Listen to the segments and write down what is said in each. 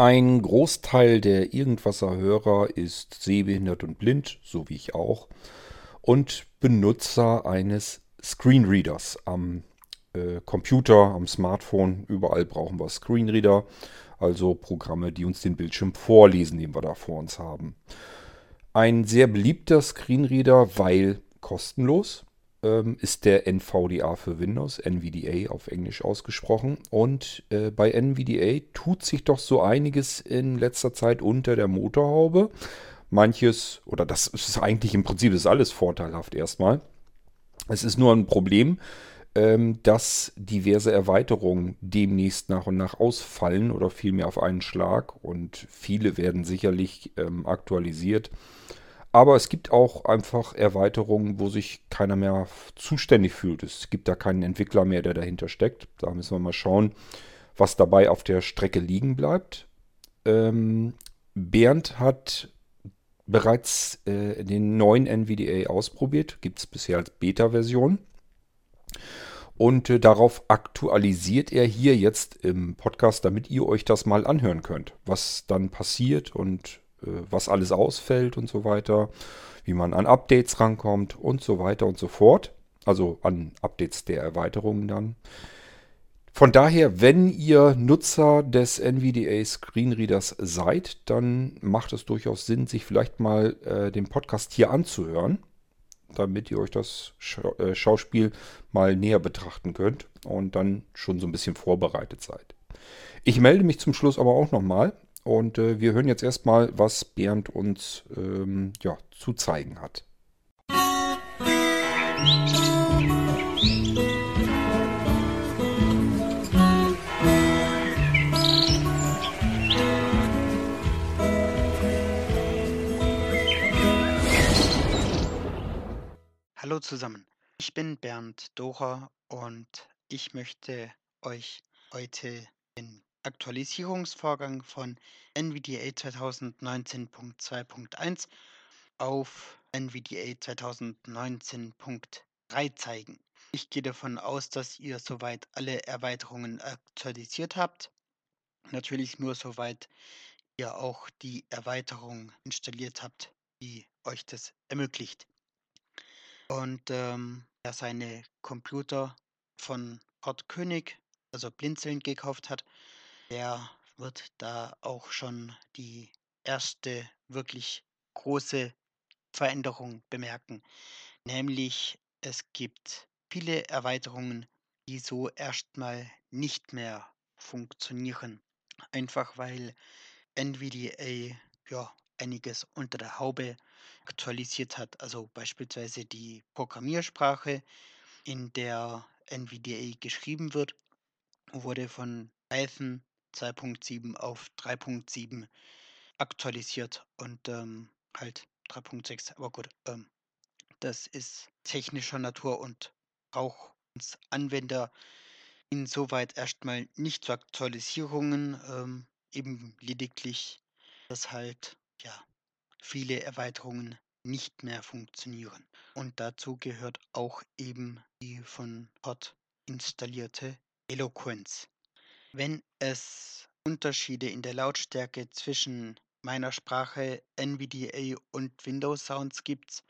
Ein Großteil der Irgendwasser-Hörer ist sehbehindert und blind, so wie ich auch, und Benutzer eines Screenreaders am äh, Computer, am Smartphone. Überall brauchen wir Screenreader, also Programme, die uns den Bildschirm vorlesen, den wir da vor uns haben. Ein sehr beliebter Screenreader, weil kostenlos, ähm, ist der NVDA für Windows, NVDA auf Englisch ausgesprochen. Und äh, bei NVDA tut sich doch so einiges in letzter Zeit unter der Motorhaube. Manches, oder das ist eigentlich im Prinzip ist alles vorteilhaft erstmal. Es ist nur ein Problem, ähm, dass diverse Erweiterungen demnächst nach und nach ausfallen oder vielmehr auf einen Schlag und viele werden sicherlich ähm, aktualisiert. Aber es gibt auch einfach Erweiterungen, wo sich keiner mehr zuständig fühlt. Es gibt da keinen Entwickler mehr, der dahinter steckt. Da müssen wir mal schauen, was dabei auf der Strecke liegen bleibt. Ähm, Bernd hat bereits äh, den neuen NVDA ausprobiert. Gibt es bisher als Beta-Version. Und äh, darauf aktualisiert er hier jetzt im Podcast, damit ihr euch das mal anhören könnt, was dann passiert und was alles ausfällt und so weiter, wie man an Updates rankommt und so weiter und so fort. Also an Updates der Erweiterungen dann. Von daher, wenn ihr Nutzer des NVDA Screenreaders seid, dann macht es durchaus Sinn, sich vielleicht mal äh, den Podcast hier anzuhören, damit ihr euch das Schau äh, Schauspiel mal näher betrachten könnt und dann schon so ein bisschen vorbereitet seid. Ich melde mich zum Schluss aber auch nochmal und äh, wir hören jetzt erstmal, was Bernd uns ähm, ja, zu zeigen hat. Hallo zusammen, ich bin Bernd Docher und ich möchte euch heute Aktualisierungsvorgang von NVDA 2019.2.1 auf NVDA 2019.3 zeigen. Ich gehe davon aus, dass ihr soweit alle Erweiterungen aktualisiert habt. Natürlich nur soweit ihr auch die Erweiterung installiert habt, die euch das ermöglicht. Und ähm, wer seine Computer von Port König, also Blinzeln, gekauft hat, der wird da auch schon die erste wirklich große Veränderung bemerken. Nämlich es gibt viele Erweiterungen, die so erstmal nicht mehr funktionieren. Einfach weil NVDA ja einiges unter der Haube aktualisiert hat. Also beispielsweise die Programmiersprache, in der NVDA geschrieben wird, wurde von Python 2.7 auf 3.7 aktualisiert und ähm, halt 3.6. Aber gut, ähm, das ist technischer Natur und braucht uns Anwender insoweit erstmal nicht zu Aktualisierungen, ähm, eben lediglich, dass halt ja viele Erweiterungen nicht mehr funktionieren. Und dazu gehört auch eben die von Hot installierte Eloquence. Wenn es Unterschiede in der Lautstärke zwischen meiner Sprache NVDA und Windows Sounds gibt,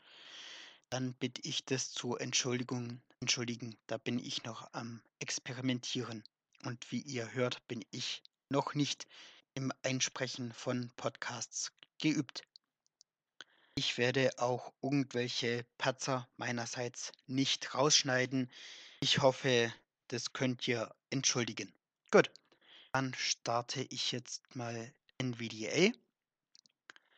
dann bitte ich das zu Entschuldigung, entschuldigen. Da bin ich noch am Experimentieren. Und wie ihr hört, bin ich noch nicht im Einsprechen von Podcasts geübt. Ich werde auch irgendwelche Patzer meinerseits nicht rausschneiden. Ich hoffe, das könnt ihr entschuldigen. Gut, dann starte ich jetzt mal NVDA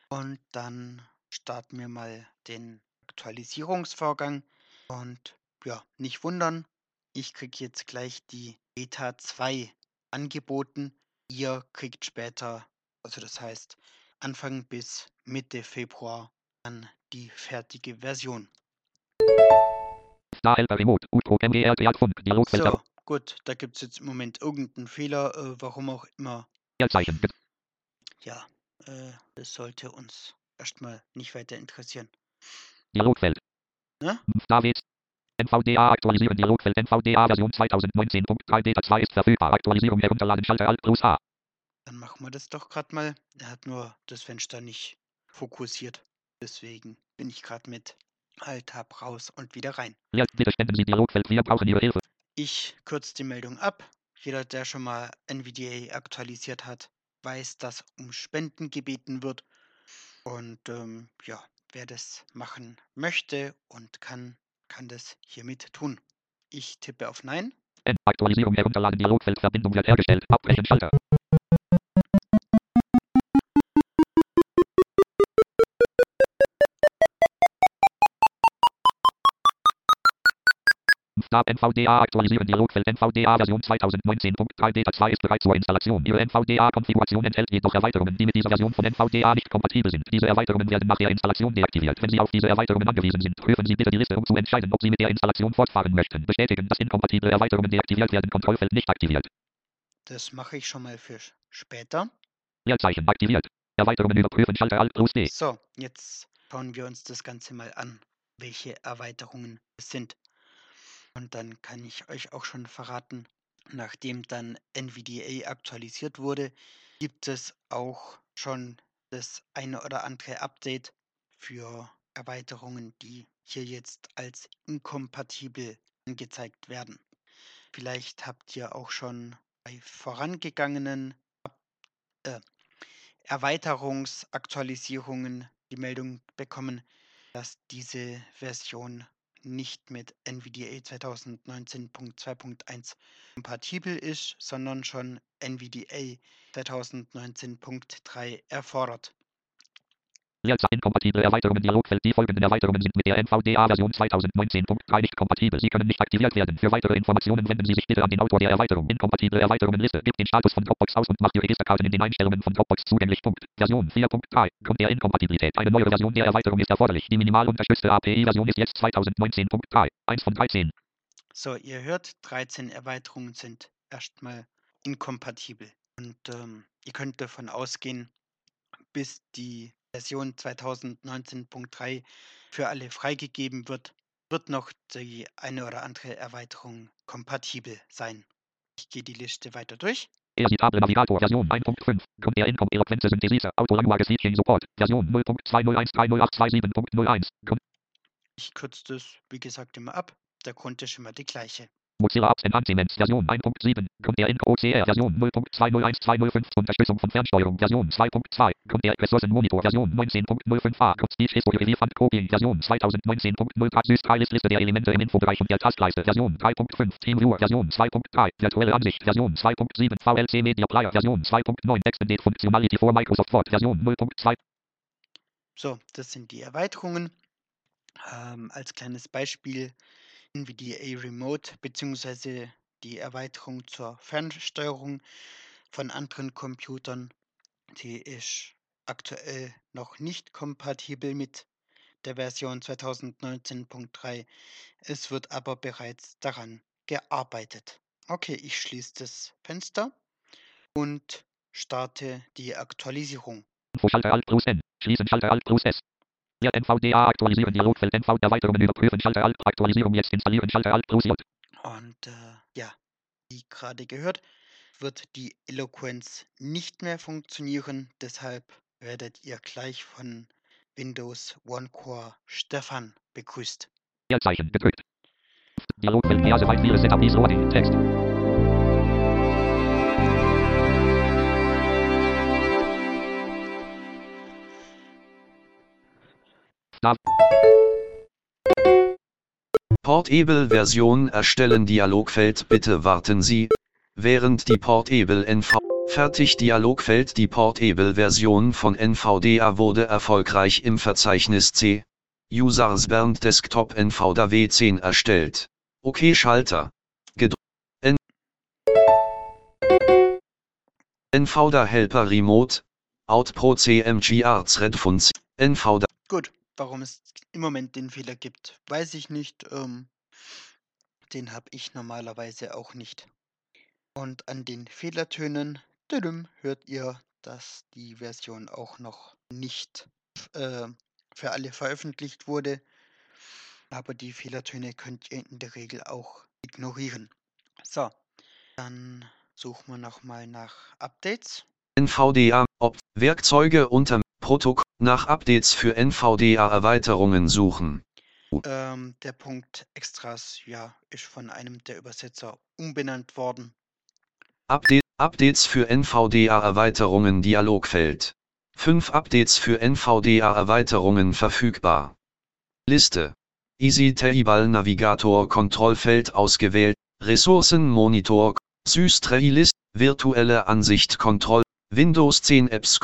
und dann starten wir mal den Aktualisierungsvorgang und ja, nicht wundern, ich kriege jetzt gleich die Beta 2 angeboten. Ihr kriegt später, also das heißt Anfang bis Mitte Februar, dann die fertige Version. So, Gut, da gibt es jetzt im Moment irgendeinen Fehler, äh, warum auch immer. Ja, äh, das sollte uns erstmal nicht weiter interessieren. Dialogfeld. Ne? David. NVDA aktualisieren Dialogfeld NVDA Version 2019.3 Beta 2 ist verfügbar. Aktualisierung herunterladen Schalter Alt plus A. Dann machen wir das doch gerade mal. Er hat nur das Fenster nicht fokussiert. Deswegen bin ich gerade mit Alt-Tab raus und wieder rein. Ja, bitte spenden Sie Dialogfeld. Wir brauchen Ihre Hilfe. Ich kürze die Meldung ab. Jeder, der schon mal NVDA aktualisiert hat, weiß, dass um Spenden gebeten wird. Und ähm, ja, wer das machen möchte und kann, kann das hiermit tun. Ich tippe auf Nein. Aktualisierung herunterladen. Dialogfeld. Verbindung wird hergestellt. Abbrechen Schalter. Stab NVDA aktualisieren Dialogfeld NVDA Version 2019.3 Beta 2 ist bereit zur Installation. Ihre NVDA-Konfiguration enthält jedoch Erweiterungen, die mit dieser Version von NVDA nicht kompatibel sind. Diese Erweiterungen werden nach der Installation deaktiviert. Wenn Sie auf diese Erweiterungen angewiesen sind, prüfen Sie bitte die Liste, um zu entscheiden, ob Sie mit der Installation fortfahren möchten. Bestätigen, dass inkompatible Erweiterungen deaktiviert werden. Kontrollfeld nicht aktiviert. Das mache ich schon mal für später. Leerzeichen aktiviert. Erweiterungen überprüfen Schalter Alt Plus D. So, jetzt schauen wir uns das Ganze mal an, welche Erweiterungen es sind. Und dann kann ich euch auch schon verraten, nachdem dann NVDA aktualisiert wurde, gibt es auch schon das eine oder andere Update für Erweiterungen, die hier jetzt als inkompatibel angezeigt werden. Vielleicht habt ihr auch schon bei vorangegangenen äh, Erweiterungsaktualisierungen die Meldung bekommen, dass diese Version nicht mit NVDA 2019.2.1 kompatibel ist, sondern schon NVDA 2019.3 erfordert. Leerzeichen inkompatible Erweiterungen Dialogfeld. Die folgenden Erweiterungen sind mit der NVDA Version 2019.3 nicht kompatibel. Sie können nicht aktiviert werden. Für weitere Informationen wenden Sie sich bitte an den Autor der Erweiterung. Inkompatible Erweiterungen Liste. Gebt den Status von Dropbox aus und macht die Registerkarten in den Einstellungen von Dropbox zugänglich. Punkt. Version 4.3. Grund der Inkompatibilität. Eine neue Version der Erweiterung ist erforderlich. Die minimal unterstützte API-Version ist jetzt 2019.3. 1 von 13. So, ihr hört, 13 Erweiterungen sind erstmal inkompatibel. Und ähm, ihr könnt davon ausgehen, bis die Version 2019.3 für alle freigegeben wird, wird noch die eine oder andere Erweiterung kompatibel sein. Ich gehe die Liste weiter durch. Editable Navigator Version 1.5. Grund der Income Eloquenze Synthesise. Autolanguage Seeking Support. Version 0.20130827.01. Grund Ich kürze das, wie gesagt, immer ab. Der Grund ist immer die gleiche. Mozilla Apps Enhancements Version 1.7. Grund der Info OCR Version 0.201205. Unterstützung von Fernsteuerung Version 2.2. Grund der Ressourcenmonitor Version 19.05a. Grund Speech History Relevant Copying Version 2019.0 Grad Süß Liste der Elemente im Infobereich und der Taskleiste Version 3.5. TeamViewer Version 2.3. Virtuelle Ansicht Version 2.7. VLC Media Player Version 2.9. Extended Functionality for Microsoft Word Version 0.2. So, das sind die Erweiterungen. Ähm, als kleines Beispiel NVDA Remote bzw. die Erweiterung zur Fernsteuerung von anderen Computern. Die ist aktuell noch nicht kompatibel mit der Version 2019.3. Es wird aber bereits daran gearbeitet. Okay, ich schließe das Fenster und starte die Aktualisierung. Schalter Alt plus N. Schließen Schalter Alt plus S. Ja, NVDA aktualisieren Dialogfeld NV Erweiterungen überprüfen Schalter Alt Aktualisierung jetzt installieren Schalter Alt plus J. Und äh, ja, wie gerade gehört, wird die Eloquenz nicht mehr funktionieren. Deshalb werdet ihr gleich von Windows One Core Stefan begrüßt. Leerzeichen gedrückt. Dialogfeld soweit viele Setup Rohr Text. Portable-Version erstellen Dialogfeld Bitte warten Sie, während die Portable NV Fertig Dialogfeld Die Portable-Version von NVDA wurde erfolgreich im Verzeichnis C. Users Bernd Desktop NVDA W10 erstellt. OK Schalter. Gedr N NVDA Helper Remote. Out Pro CMG Arts Red Funds. NVDA Gut, warum es im Moment den Fehler gibt, weiß ich nicht. Ähm, den habe ich normalerweise auch nicht. Und an den Fehlertönen tüdüm, hört ihr, dass die Version auch noch nicht äh, für alle veröffentlicht wurde. Aber die Fehlertöne könnt ihr in der Regel auch ignorieren. So, dann suchen wir nochmal nach Updates. NVDA, Opt Werkzeuge unter Protokoll nach Updates für NVDA-Erweiterungen suchen. Ähm, der Punkt Extras, ja, ist von einem der Übersetzer umbenannt worden. Update, Updates für NVDA-Erweiterungen Dialogfeld. 5 Updates für NVDA-Erweiterungen verfügbar. Liste. Easy Table Navigator Kontrollfeld ausgewählt. Ressourcen Monitor. Systray List. Virtuelle Ansicht Kontroll. Windows 10 Apps.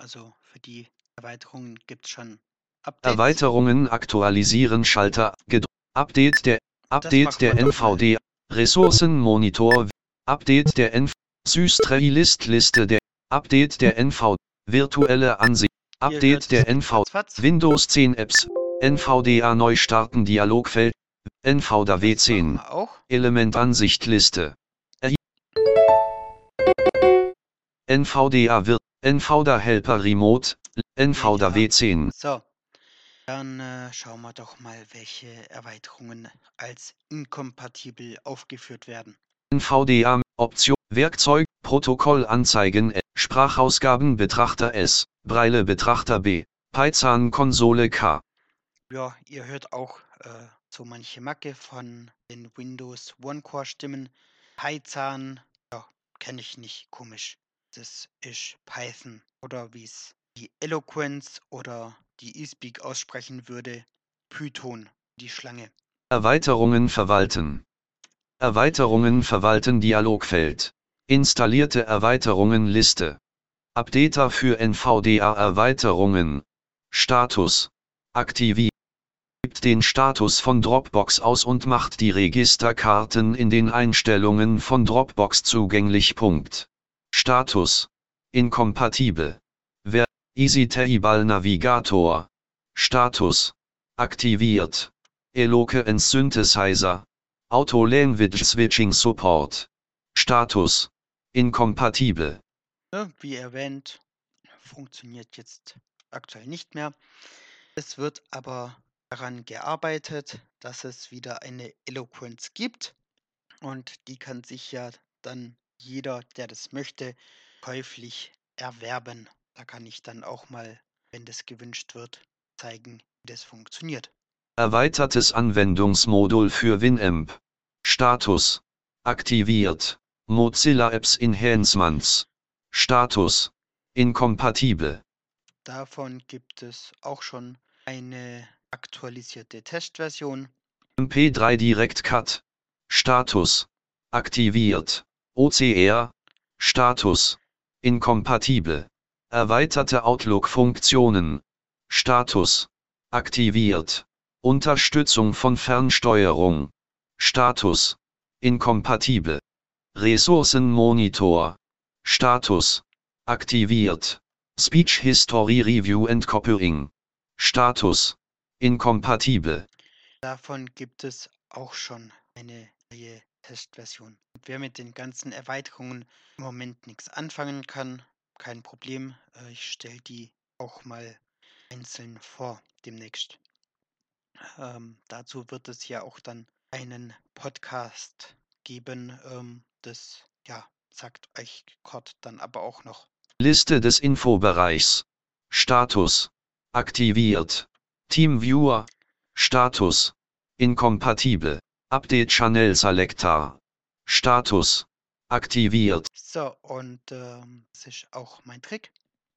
Also für die Erweiterungen gibt es schon Updates. Erweiterungen aktualisieren Schalter. Ged Update der Update der. NVD. Ressourcen Monitor. Update der NV. Systray List Liste der Update der NV. Virtuelle Ansicht. Update der NV. Windows 10 Apps. NVDA neu starten Dialogfeld. NVDA Das machen W10. wir auch. Elementansicht Liste. RI NVDA wird NVDA Helper Remote. NVDA Ja. W10. So, dann äh, schauen wir doch mal, welche Erweiterungen als inkompatibel aufgeführt werden. NVDA Option Werkzeug Protokoll anzeigen Sprachausgaben Betrachter S. Breile Betrachter B. Python Konsole K. Ja, ihr hört auch äh, so manche Macke von den Windows One-Core-Stimmen. Python, ja, kenne ich nicht, komisch. Das ist Python. Oder wie es die Eloquence oder die eSpeak aussprechen würde, Python, die Schlange. Erweiterungen verwalten. Erweiterungen verwalten Dialogfeld. Installierte Erweiterungen Liste. Updater für NVDA Erweiterungen. Status. Aktiviert den Status von Dropbox aus und macht die Registerkarten in den Einstellungen von Dropbox zugänglich. Punkt. Status. Inkompatibel. Wer Easy Table Navigator. Status. Aktiviert. Eloquent Synthesizer. Auto Language Switching Support. Status. Inkompatibel. Wie erwähnt, funktioniert jetzt aktuell nicht mehr. Es wird aber daran gearbeitet, dass es wieder eine Eloquence gibt. Und die kann sich ja dann jeder, der das möchte, käuflich erwerben. Da kann ich dann auch mal, wenn das gewünscht wird, zeigen, wie das funktioniert. Erweitertes Anwendungsmodul für Winamp. Status. Aktiviert. Mozilla Apps Enhancements. Status. Inkompatibel. Davon gibt es auch schon eine aktualisierte Testversion. MP3 Direct Cut. Status. Aktiviert. OCR. Status. Inkompatibel. Erweiterte Outlook-Funktionen. Status. Aktiviert. Unterstützung von Fernsteuerung. Status. Inkompatibel. Ressourcenmonitor. Status. Aktiviert. Speech History Review and Copying. Status. Inkompatibel. Davon gibt es auch schon eine neue Testversion. Wer mit den ganzen Erweiterungen im Moment nichts anfangen kann, kein Problem. Äh, Ich stelle die auch mal einzeln vor demnächst. Ähm, dazu wird es ja auch dann einen Podcast geben. Ähm, das ja, sagt euch Kurt dann aber auch noch. Liste des Infobereichs. Status. Aktiviert. Teamviewer. Status. Inkompatibel. Update Channel Selector. Status. Aktiviert. So, und ähm, das ist auch mein Trick,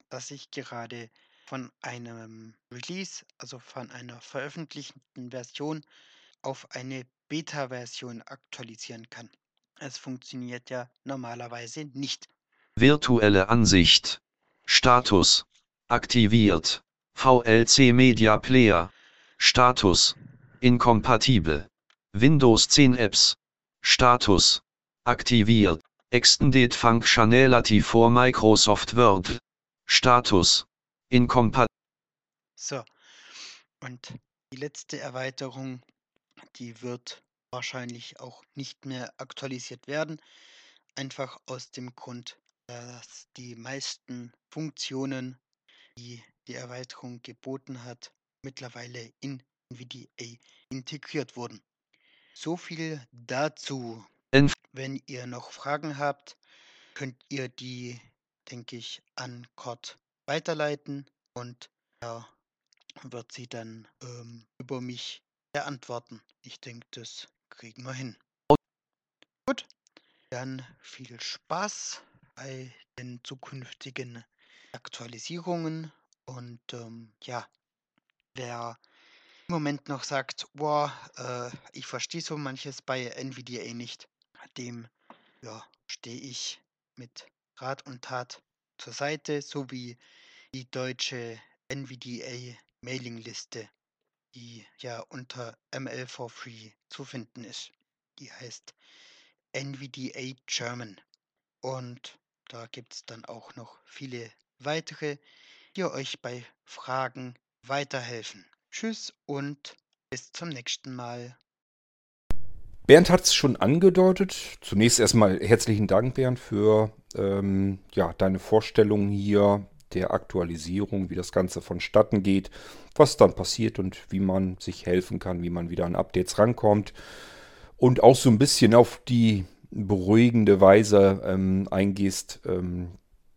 dass ich gerade von einem Release, also von einer veröffentlichten Version, auf eine Beta-Version aktualisieren kann. Es funktioniert ja normalerweise nicht. Virtuelle Ansicht. Status. Aktiviert. VLC Media Player. Status. Inkompatibel. Windows 10 Apps. Status. Aktiviert. Extended Functionality for Microsoft Word. Status. Inkompatibel. So, und die letzte Erweiterung, die wird wahrscheinlich auch nicht mehr aktualisiert werden. Einfach aus dem Grund, dass die meisten Funktionen, die die Erweiterung geboten hat, mittlerweile in NVDA integriert wurden. So viel dazu. Wenn ihr noch Fragen habt, könnt ihr die, denke ich, an Kurt weiterleiten und er wird sie dann ähm, über mich beantworten. Ich denke, das kriegen wir hin. Gut, dann viel Spaß bei den zukünftigen Aktualisierungen und ähm, ja, wer Moment noch sagt, boah, äh, ich verstehe so manches bei NVDA nicht, dem ja, stehe ich mit Rat und Tat zur Seite, sowie die deutsche NVDA Mailingliste, die ja unter ML for Free zu finden ist. Die heißt NVDA German. Und da gibt es dann auch noch viele weitere, die euch bei Fragen weiterhelfen. Tschüss und bis zum nächsten Mal. Bernd hat es schon angedeutet. Zunächst erstmal herzlichen Dank, Bernd, für ähm, ja, deine Vorstellung hier der Aktualisierung, wie das Ganze vonstatten geht, was dann passiert und wie man sich helfen kann, wie man wieder an Updates rankommt. Und auch so ein bisschen auf die beruhigende Weise ähm, eingehst, ähm,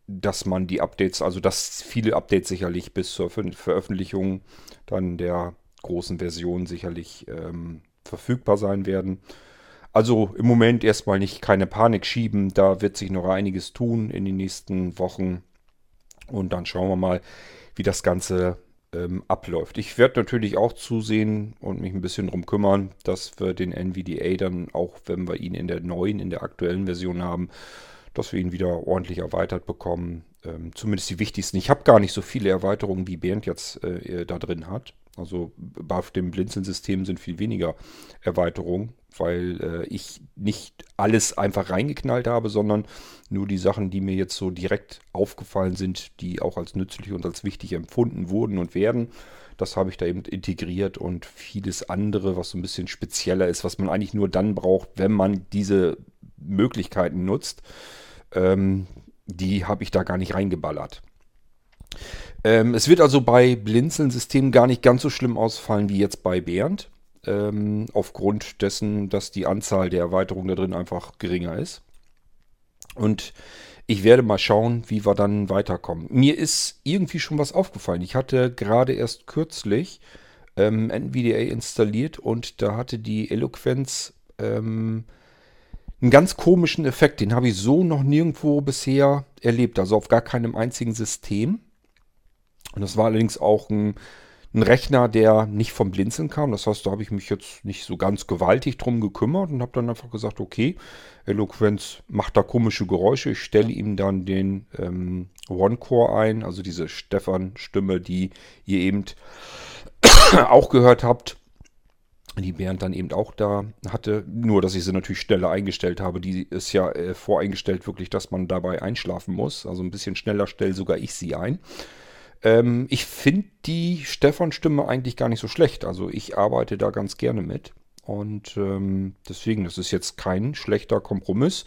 dass man die Updates, also dass viele Updates sicherlich bis zur Ver Veröffentlichung dann der großen Version sicherlich ähm, verfügbar sein werden. Also im Moment erstmal nicht keine Panik schieben, da wird sich noch einiges tun in den nächsten Wochen und dann schauen wir mal, wie das Ganze ähm, abläuft. Ich werde natürlich auch zusehen und mich ein bisschen darum kümmern, dass wir den NVDA dann auch, wenn wir ihn in der neuen, in der aktuellen Version haben, dass wir ihn wieder ordentlich erweitert bekommen. Ähm, zumindest die wichtigsten. Ich habe gar nicht so viele Erweiterungen, wie Bernd jetzt äh, da drin hat. Also bei dem Blinzeln-System sind viel weniger Erweiterungen, weil äh, ich nicht alles einfach reingeknallt habe, sondern nur die Sachen, die mir jetzt so direkt aufgefallen sind, die auch als nützlich und als wichtig empfunden wurden und werden. Das habe ich da eben integriert und vieles andere, was so ein bisschen spezieller ist, was man eigentlich nur dann braucht, wenn man diese Möglichkeiten nutzt, ähm, die habe ich da gar nicht reingeballert. Ähm, es wird also bei Blinzeln-Systemen gar nicht ganz so schlimm ausfallen wie jetzt bei Bernd. Ähm, aufgrund dessen, dass die Anzahl der Erweiterungen da drin einfach geringer ist. Und ich werde mal schauen, wie wir dann weiterkommen. Mir ist irgendwie schon was aufgefallen. Ich hatte gerade erst kürzlich ähm, NVDA installiert und da hatte die Eloquenz ähm, einen ganz komischen Effekt. Den habe ich so noch nirgendwo bisher erlebt. Also auf gar keinem einzigen System. Und das war allerdings auch ein, ein Rechner, der nicht vom Blinzeln kam. Das heißt, da habe ich mich jetzt nicht so ganz gewaltig drum gekümmert und habe dann einfach gesagt, okay, Eloquenz macht da komische Geräusche. Ich stelle ihm dann den ähm, One-Core ein, also diese Stefan-Stimme, die ihr eben auch gehört habt die Bernd dann eben auch da hatte. Nur, dass ich sie natürlich schneller eingestellt habe. Die ist ja äh, voreingestellt wirklich, dass man dabei einschlafen muss. Also ein bisschen schneller stelle sogar ich sie ein. Ähm, ich finde die Stefan-Stimme eigentlich gar nicht so schlecht. Also ich arbeite da ganz gerne mit. Und ähm, deswegen, das ist jetzt kein schlechter Kompromiss.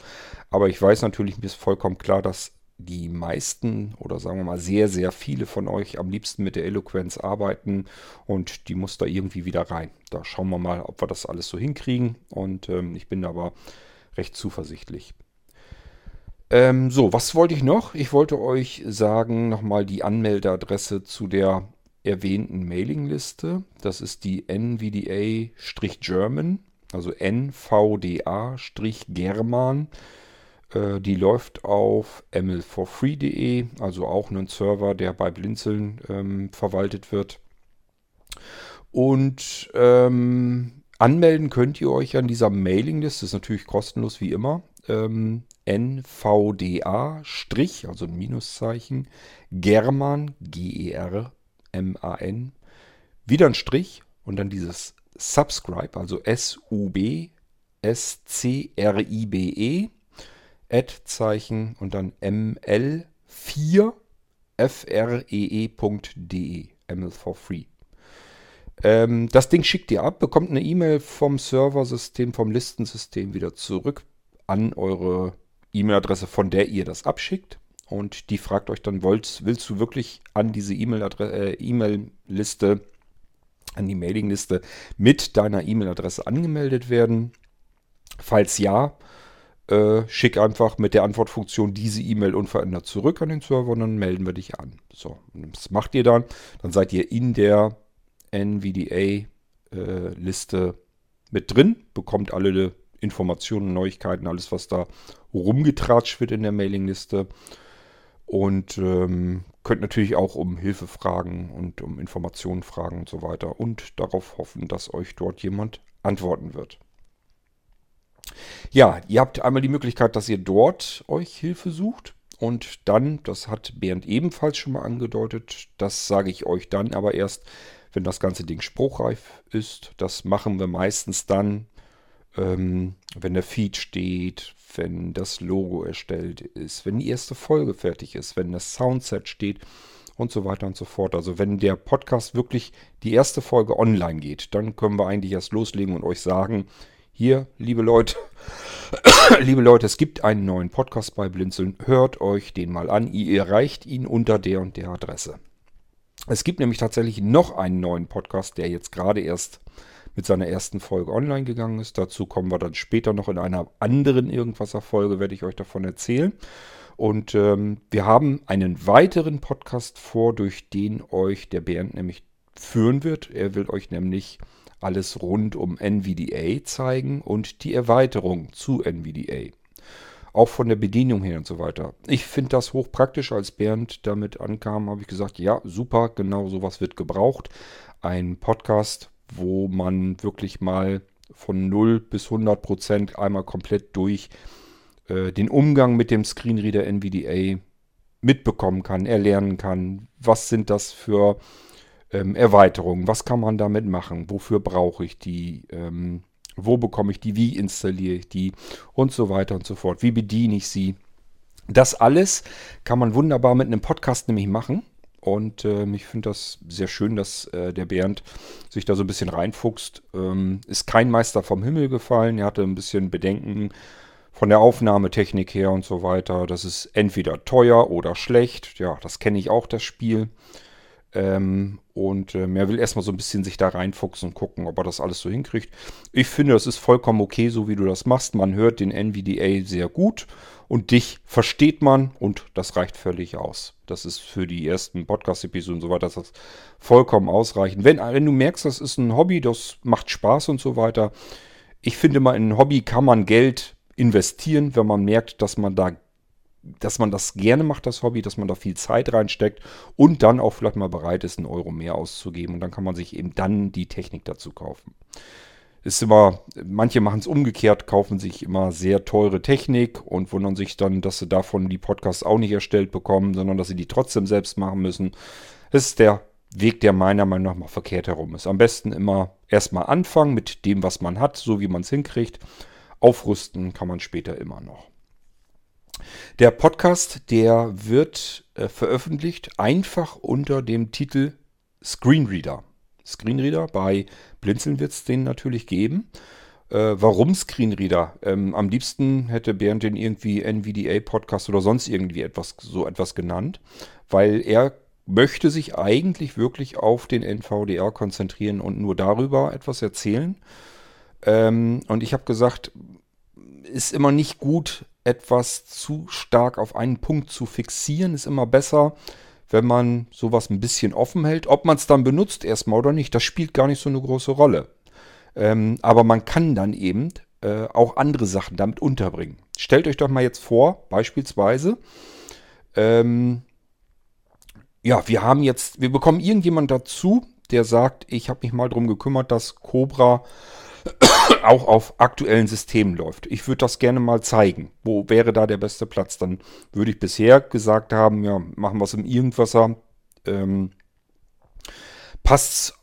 Aber ich weiß natürlich, mir ist vollkommen klar, dass die meisten oder sagen wir mal sehr, sehr viele von euch am liebsten mit der Eloquenz arbeiten und die muss da irgendwie wieder rein. Da schauen wir mal, ob wir das alles so hinkriegen und ähm, ich bin aber recht zuversichtlich. Ähm, so, was wollte ich noch? Ich wollte euch sagen, nochmal die Anmeldeadresse zu der erwähnten Mailingliste. Das ist die NVDA-German, also NVDA-German. Äh, die läuft auf ml4free.de, also auch ein Server, der bei Blinzeln ähm, verwaltet wird. Und ähm, anmelden könnt ihr euch an dieser Mailingliste, das ist natürlich kostenlos wie immer. Ähm, NVDA, Strich, also ein Minuszeichen, German, G-E-R-M-A-N, wieder ein Strich und dann dieses Subscribe, also S-U-B, S-C-R-I-B-E, Ad-Zeichen und dann ml4 free.de, ml for free. Ähm, das Ding schickt ihr ab, bekommt eine E-Mail vom Serversystem, vom Listensystem wieder zurück an eure E-Mail-Adresse, von der ihr das abschickt. Und die fragt euch dann, willst, willst du wirklich an diese äh, E-Mail-Liste, äh, e an die Mailingliste mit deiner E-Mail-Adresse angemeldet werden? Falls ja, äh, schick einfach mit der Antwortfunktion diese E-Mail unverändert zurück an den Server und dann melden wir dich an. So, das macht ihr dann. Dann seid ihr in der NVDA-Liste äh, mit drin, bekommt alle Informationen, Neuigkeiten, alles, was da rumgetratscht wird in der Mailingliste. Und ähm, könnt natürlich auch um Hilfe fragen und um Informationen fragen und so weiter. Und darauf hoffen, dass euch dort jemand antworten wird. Ja, ihr habt einmal die Möglichkeit, dass ihr dort euch Hilfe sucht. Und dann, das hat Bernd ebenfalls schon mal angedeutet, das sage ich euch dann aber erst, wenn das ganze Ding spruchreif ist. Das machen wir meistens dann, ähm, wenn der Feed steht, wenn das Logo erstellt ist, wenn die erste Folge fertig ist, wenn das Soundset steht und so weiter und so fort. Also wenn der Podcast wirklich die erste Folge online geht, dann können wir eigentlich erst loslegen und euch sagen, hier, liebe Leute, liebe Leute, es gibt einen neuen Podcast bei Blinzeln. Hört euch den mal an. Ihr erreicht ihn unter der und der Adresse. Es gibt nämlich tatsächlich noch einen neuen Podcast, der jetzt gerade erst mit seiner ersten Folge online gegangen ist. Dazu kommen wir dann später noch in einer anderen Irgendwasser-Folge, werde ich euch davon erzählen. Und ähm, wir haben einen weiteren Podcast vor, durch den euch der Bernd nämlich führen wird. Er will euch nämlich alles rund um NVDA zeigen und die Erweiterung zu NVDA. Auch von der Bedienung her und so weiter. Ich finde das hochpraktisch. Als Bernd damit ankam, habe ich gesagt, ja, super, genau sowas wird gebraucht. Ein Podcast, wo man wirklich mal von 0 bis 100 Prozent einmal komplett durch äh, den Umgang mit dem Screenreader NVDA mitbekommen kann, erlernen kann. Was sind das für ähm, Erweiterungen? Was kann man damit machen? Wofür brauche ich die? Ähm, wo bekomme ich die? Wie installiere ich die? Und so weiter und so fort. Wie bediene ich sie? Das alles kann man wunderbar mit einem Podcast nämlich machen. Und äh, ich finde das sehr schön, dass äh, der Bernd sich da so ein bisschen reinfuchst. Ähm, ist kein Meister vom Himmel gefallen. Er hatte ein bisschen Bedenken von der Aufnahmetechnik her und so weiter. Das ist entweder teuer oder schlecht. Ja, das kenne ich auch, das Spiel. Ähm, und ähm, er will erstmal so ein bisschen sich da reinfuchsen und gucken, ob er das alles so hinkriegt. Ich finde, das ist vollkommen okay, so wie du das machst. Man hört den NVDA sehr gut und dich versteht man und das reicht völlig aus. Das ist für die ersten Podcast-Episoden und so weiter, das vollkommen ausreichend. Wenn, wenn du merkst, das ist ein Hobby, das macht Spaß und so weiter. Ich finde mal, in ein Hobby kann man Geld investieren, wenn man merkt, dass man da dass man das gerne macht, das Hobby, dass man da viel Zeit reinsteckt und dann auch vielleicht mal bereit ist, einen Euro mehr auszugeben. Und dann kann man sich eben dann die Technik dazu kaufen. Ist immer, manche machen es umgekehrt, kaufen sich immer sehr teure Technik und wundern sich dann, dass sie davon die Podcasts auch nicht erstellt bekommen, sondern dass sie die trotzdem selbst machen müssen. Das ist der Weg, der meiner Meinung nach mal verkehrt herum ist. Am besten immer erstmal anfangen mit dem, was man hat, so wie man es hinkriegt. Aufrüsten kann man später immer noch. Der Podcast, der wird äh, veröffentlicht einfach unter dem Titel Screenreader. Screenreader, bei Blinzeln wird es den natürlich geben. Äh, warum Screenreader? Ähm, am liebsten hätte Bernd den irgendwie NVDA-Podcast oder sonst irgendwie etwas, so etwas genannt, weil er möchte sich eigentlich wirklich auf den NVDA konzentrieren und nur darüber etwas erzählen. Ähm, und ich habe gesagt, ist immer nicht gut, etwas zu stark auf einen Punkt zu fixieren, ist immer besser, wenn man sowas ein bisschen offen hält. Ob man es dann benutzt erstmal oder nicht, das spielt gar nicht so eine große Rolle. Ähm, aber man kann dann eben äh, auch andere Sachen damit unterbringen. Stellt euch doch mal jetzt vor, beispielsweise, ähm, ja, wir haben jetzt, wir bekommen irgendjemand dazu, der sagt, ich habe mich mal darum gekümmert, dass Cobra auch auf aktuellen Systemen läuft. Ich würde das gerne mal zeigen. Wo wäre da der beste Platz? Dann würde ich bisher gesagt haben, ja, machen wir es im Irgendwasser. Ähm, passt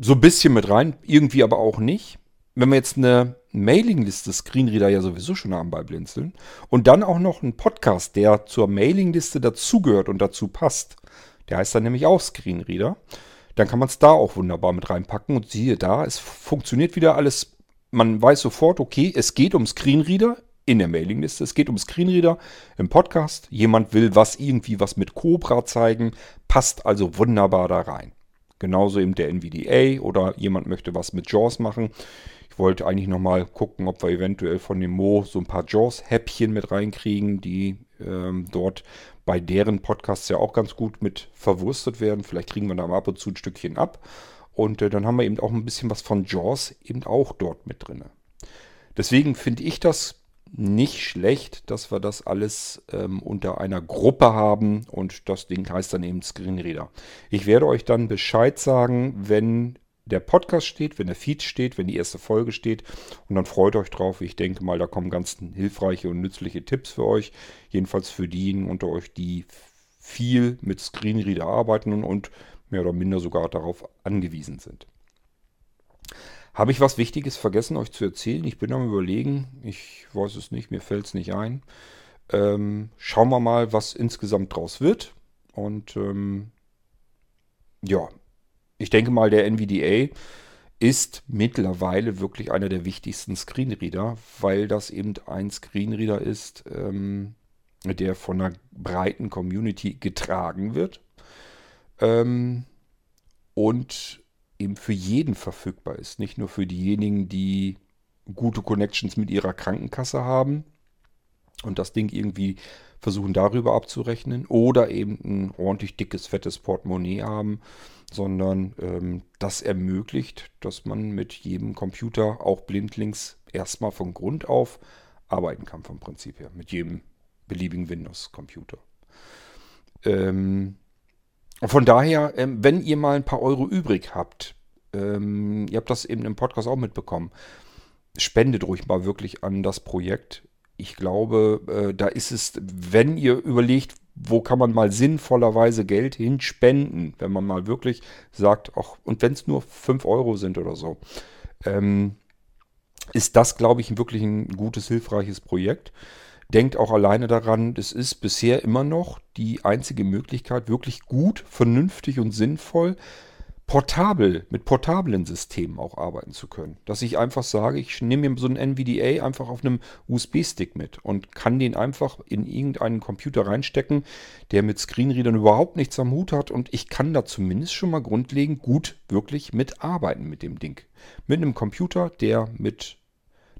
so ein bisschen mit rein, irgendwie aber auch nicht. Wenn wir jetzt eine Mailingliste, Screenreader ja sowieso schon haben bei Blinzeln, und dann auch noch einen Podcast, der zur Mailingliste dazugehört und dazu passt, der heißt dann nämlich auch Screenreader, dann kann man es da auch wunderbar mit reinpacken und siehe da, es funktioniert wieder alles. Man weiß sofort, okay, es geht um Screenreader in der Mailingliste, es geht um Screenreader im Podcast. Jemand will was irgendwie was mit Cobra zeigen, passt also wunderbar da rein. Genauso eben der NVDA oder jemand möchte was mit JAWS machen. Ich wollte eigentlich nochmal gucken, ob wir eventuell von dem Mo so ein paar Jaws-Häppchen mit reinkriegen, die ähm, dort bei deren Podcasts ja auch ganz gut mit verwurstet werden. Vielleicht kriegen wir da mal ab und zu ein Stückchen ab. Und äh, dann haben wir eben auch ein bisschen was von Jaws eben auch dort mit drin. Deswegen finde ich das nicht schlecht, dass wir das alles ähm, unter einer Gruppe haben und das Ding heißt dann eben Screenreader. Ich werde euch dann Bescheid sagen, wenn der Podcast steht, wenn der Feed steht, wenn die erste Folge steht und dann freut euch drauf. Ich denke mal, da kommen ganz hilfreiche und nützliche Tipps für euch. Jedenfalls für diejenigen unter euch, die viel mit Screenreader arbeiten und mehr oder minder sogar darauf angewiesen sind. Habe ich was Wichtiges vergessen, euch zu erzählen? Ich bin am Überlegen. Ich weiß es nicht, mir fällt es nicht ein. Ähm, schauen wir mal, was insgesamt draus wird. Und ähm, ja, ich denke mal, der NVDA ist mittlerweile wirklich einer der wichtigsten Screenreader, weil das eben ein Screenreader ist, ähm, der von einer breiten Community getragen wird. Ähm, und eben für jeden verfügbar ist. Nicht nur für diejenigen, die gute Connections mit ihrer Krankenkasse haben und das Ding irgendwie versuchen darüber abzurechnen oder eben ein ordentlich dickes, fettes Portemonnaie haben, sondern ähm, das ermöglicht, dass man mit jedem Computer auch blindlings erstmal von Grund auf arbeiten kann vom Prinzip her, mit jedem beliebigen Windows-Computer. Ähm, von daher, ähm, wenn ihr mal ein paar Euro übrig habt, ähm, ihr habt das eben im Podcast auch mitbekommen, spendet ruhig mal wirklich an das Projekt. Ich glaube, äh, da ist es, wenn ihr überlegt, wo kann man mal sinnvollerweise Geld hinspenden, wenn man mal wirklich sagt, ach, und wenn es nur 5 Euro sind oder so, ähm, ist das, glaube ich, wirklich ein gutes, hilfreiches Projekt. Denkt auch alleine daran, es ist bisher immer noch die einzige Möglichkeit, wirklich gut, vernünftig und sinnvoll portabel, mit portablen Systemen auch arbeiten zu können. Dass ich einfach sage, ich nehme mir so einen NVDA einfach auf einem USB-Stick mit und kann den einfach in irgendeinen Computer reinstecken, der mit Screenreadern überhaupt nichts am Hut hat und ich kann da zumindest schon mal grundlegend gut wirklich mitarbeiten mit dem Ding. Mit einem Computer, der mit,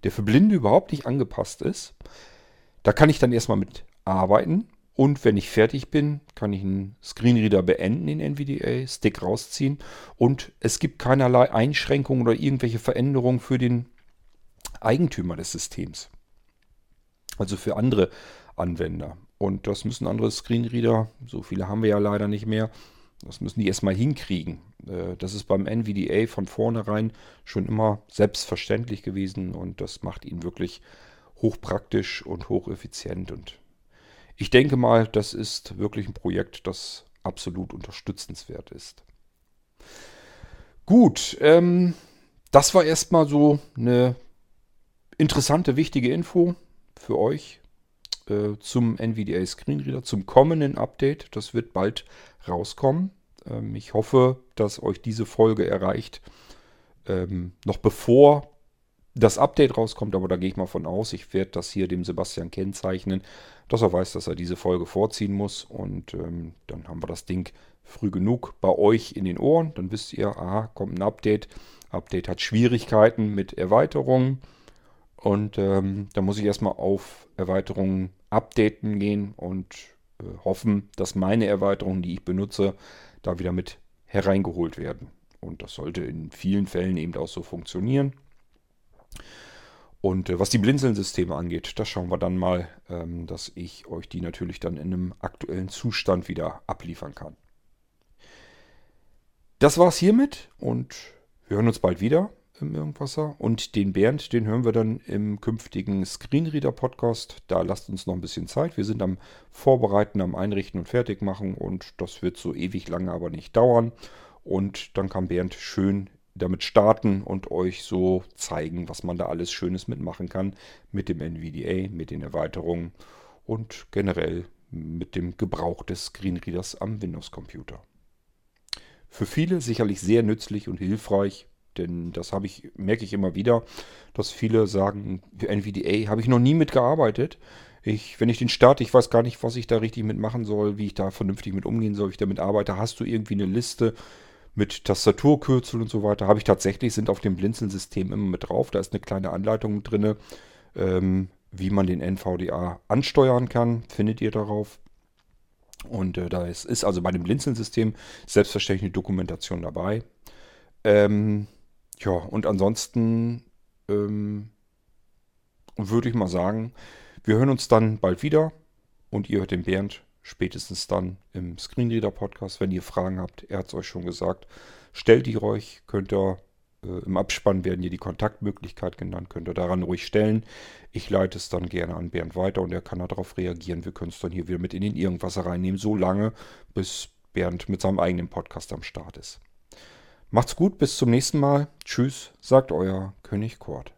der für Blinde überhaupt nicht angepasst ist, da kann ich dann erstmal mit arbeiten. Und wenn ich fertig bin, kann ich einen Screenreader beenden in NVDA, Stick rausziehen und es gibt keinerlei Einschränkungen oder irgendwelche Veränderungen für den Eigentümer des Systems. Also für andere Anwender. Und das müssen andere Screenreader, so viele haben wir ja leider nicht mehr, das müssen die erstmal hinkriegen. Äh, das ist beim NVDA von vornherein schon immer selbstverständlich gewesen und das macht ihn wirklich hochpraktisch und hocheffizient. Und ich denke mal, das ist wirklich ein Projekt, das absolut unterstützenswert ist. Gut, ähm, das war erstmal so eine interessante, wichtige Info für euch äh, zum NVDA Screenreader, zum kommenden Update. Das wird bald rauskommen. Ähm, ich hoffe, dass euch diese Folge erreicht, ähm, noch bevor das Update rauskommt, aber da gehe ich mal von aus. Ich werde das hier dem Sebastian kennzeichnen, dass er weiß, dass er diese Folge vorziehen muss. Und ähm, dann haben wir das Ding früh genug bei euch in den Ohren. Dann wisst ihr, aha, kommt ein Update. Update hat Schwierigkeiten mit Erweiterungen. Und ähm, da muss ich erstmal auf Erweiterungen updaten gehen und äh, hoffen, dass meine Erweiterungen, die ich benutze, da wieder mit hereingeholt werden. Und das sollte in vielen Fällen eben auch so funktionieren. Und äh, was die Blinzeln-Systeme angeht, das schauen wir dann mal, ähm, dass ich euch die natürlich dann in einem aktuellen Zustand wieder abliefern kann. Das war's hiermit und wir hören uns bald wieder im Irgendwasser. Und den Bernd, den hören wir dann im künftigen Screenreader-Podcast. Da lasst uns noch ein bisschen Zeit. Wir sind am Vorbereiten, am Einrichten und Fertigmachen und das wird so ewig lange aber nicht dauern. Und dann kann Bernd schön damit starten und euch so zeigen, was man da alles Schönes mitmachen kann mit dem NVDA, mit den Erweiterungen und generell mit dem Gebrauch des Screenreaders am Windows-Computer. Für viele sicherlich sehr nützlich und hilfreich, denn das habe ich, merke ich immer wieder, dass viele sagen, für NVDA habe ich noch nie mitgearbeitet. Ich, wenn ich den starte, ich weiß gar nicht, was ich da richtig mitmachen soll, wie ich da vernünftig mit umgehen soll, wie ich damit arbeite. Hast du irgendwie eine Liste? Mit Tastaturkürzel und so weiter. Habe ich tatsächlich, sind auf dem Blinzeln-System immer mit drauf. Da ist eine kleine Anleitung drin, ähm, wie man den NVDA ansteuern kann. Findet ihr darauf. Und äh, da ist, ist, also bei dem Blinzeln-System selbstverständlich eine Dokumentation dabei. Ähm, ja, und ansonsten ähm, würde ich mal sagen, wir hören uns dann bald wieder und ihr hört den Bernd spätestens dann im Screenreader-Podcast. Wenn ihr Fragen habt, er hat es euch schon gesagt, stellt die euch, könnt ihr äh, im Abspann werden hier die Kontaktmöglichkeit genannt, könnt ihr daran ruhig stellen. Ich leite es dann gerne an Bernd weiter und er kann darauf reagieren. Wir können es dann hier wieder mit in den Irgendwasser reinnehmen, so lange, bis Bernd mit seinem eigenen Podcast am Start ist. Macht's gut, bis zum nächsten Mal. Tschüss, sagt euer König Kurt.